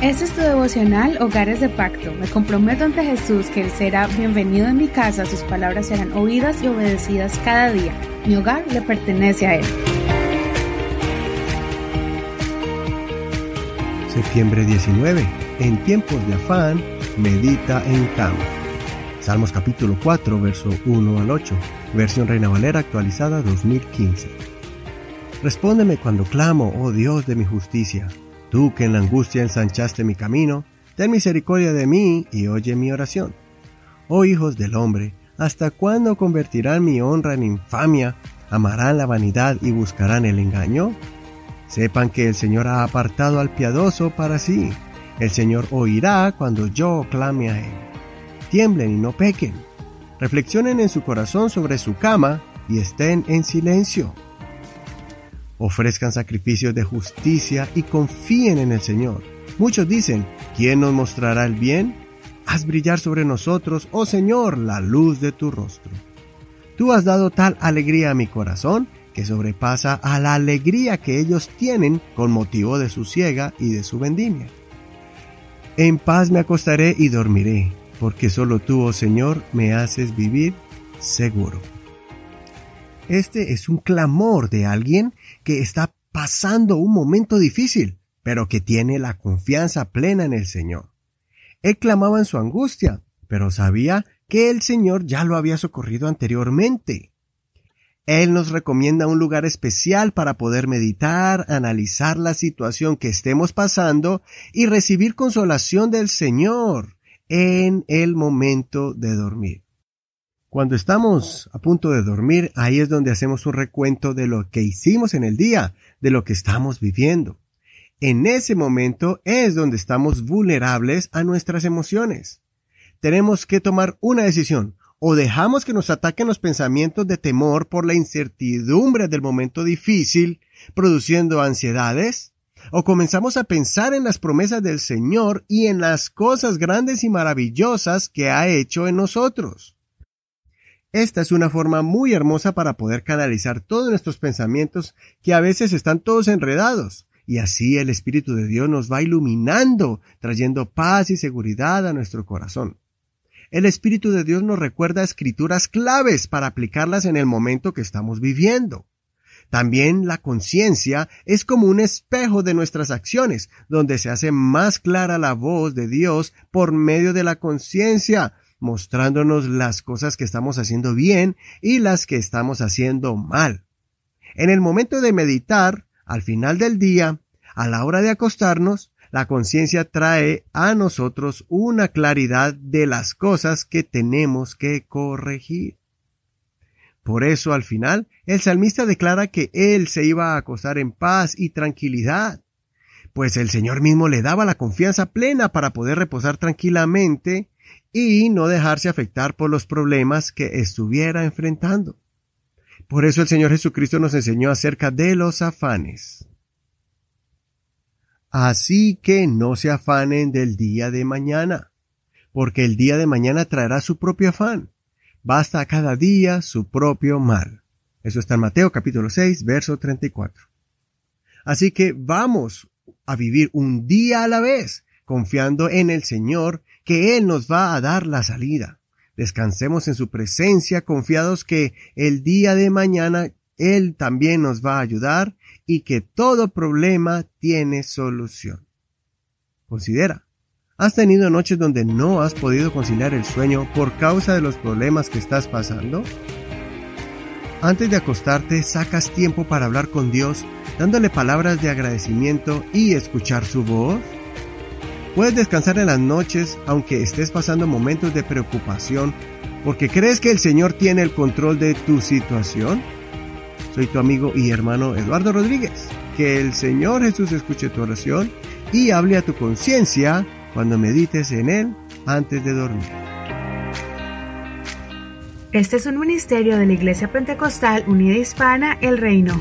Este es tu devocional Hogares de Pacto. Me comprometo ante Jesús que Él será bienvenido en mi casa, sus palabras serán oídas y obedecidas cada día. Mi hogar le pertenece a Él. Septiembre 19. En tiempos de afán, medita en cama. Salmos capítulo 4, verso 1 al 8. Versión Reina Valera actualizada 2015. Respóndeme cuando clamo, oh Dios de mi justicia. Tú que en la angustia ensanchaste mi camino, ten misericordia de mí y oye mi oración. Oh hijos del hombre, ¿hasta cuándo convertirán mi honra en infamia? ¿Amarán la vanidad y buscarán el engaño? Sepan que el Señor ha apartado al piadoso para sí. El Señor oirá cuando yo clame a Él. Tiemblen y no pequen. Reflexionen en su corazón sobre su cama y estén en silencio ofrezcan sacrificios de justicia y confíen en el Señor. Muchos dicen, ¿quién nos mostrará el bien? Haz brillar sobre nosotros, oh Señor, la luz de tu rostro. Tú has dado tal alegría a mi corazón que sobrepasa a la alegría que ellos tienen con motivo de su ciega y de su vendimia. En paz me acostaré y dormiré, porque solo tú, oh Señor, me haces vivir seguro. Este es un clamor de alguien que está pasando un momento difícil, pero que tiene la confianza plena en el Señor. Él clamaba en su angustia, pero sabía que el Señor ya lo había socorrido anteriormente. Él nos recomienda un lugar especial para poder meditar, analizar la situación que estemos pasando y recibir consolación del Señor en el momento de dormir. Cuando estamos a punto de dormir, ahí es donde hacemos un recuento de lo que hicimos en el día, de lo que estamos viviendo. En ese momento es donde estamos vulnerables a nuestras emociones. Tenemos que tomar una decisión. O dejamos que nos ataquen los pensamientos de temor por la incertidumbre del momento difícil, produciendo ansiedades, o comenzamos a pensar en las promesas del Señor y en las cosas grandes y maravillosas que ha hecho en nosotros. Esta es una forma muy hermosa para poder canalizar todos nuestros pensamientos que a veces están todos enredados. Y así el Espíritu de Dios nos va iluminando, trayendo paz y seguridad a nuestro corazón. El Espíritu de Dios nos recuerda escrituras claves para aplicarlas en el momento que estamos viviendo. También la conciencia es como un espejo de nuestras acciones, donde se hace más clara la voz de Dios por medio de la conciencia, mostrándonos las cosas que estamos haciendo bien y las que estamos haciendo mal. En el momento de meditar, al final del día, a la hora de acostarnos, la conciencia trae a nosotros una claridad de las cosas que tenemos que corregir. Por eso al final el salmista declara que él se iba a acostar en paz y tranquilidad, pues el Señor mismo le daba la confianza plena para poder reposar tranquilamente y no dejarse afectar por los problemas que estuviera enfrentando. Por eso el Señor Jesucristo nos enseñó acerca de los afanes. Así que no se afanen del día de mañana, porque el día de mañana traerá su propio afán. Basta a cada día su propio mal. Eso está en Mateo capítulo 6, verso 34. Así que vamos a vivir un día a la vez, confiando en el Señor que Él nos va a dar la salida. Descansemos en su presencia, confiados que el día de mañana Él también nos va a ayudar y que todo problema tiene solución. Considera, ¿has tenido noches donde no has podido conciliar el sueño por causa de los problemas que estás pasando? Antes de acostarte, sacas tiempo para hablar con Dios, dándole palabras de agradecimiento y escuchar su voz. Puedes descansar en las noches aunque estés pasando momentos de preocupación porque crees que el Señor tiene el control de tu situación. Soy tu amigo y hermano Eduardo Rodríguez. Que el Señor Jesús escuche tu oración y hable a tu conciencia cuando medites en Él antes de dormir. Este es un ministerio de la Iglesia Pentecostal Unida Hispana El Reino.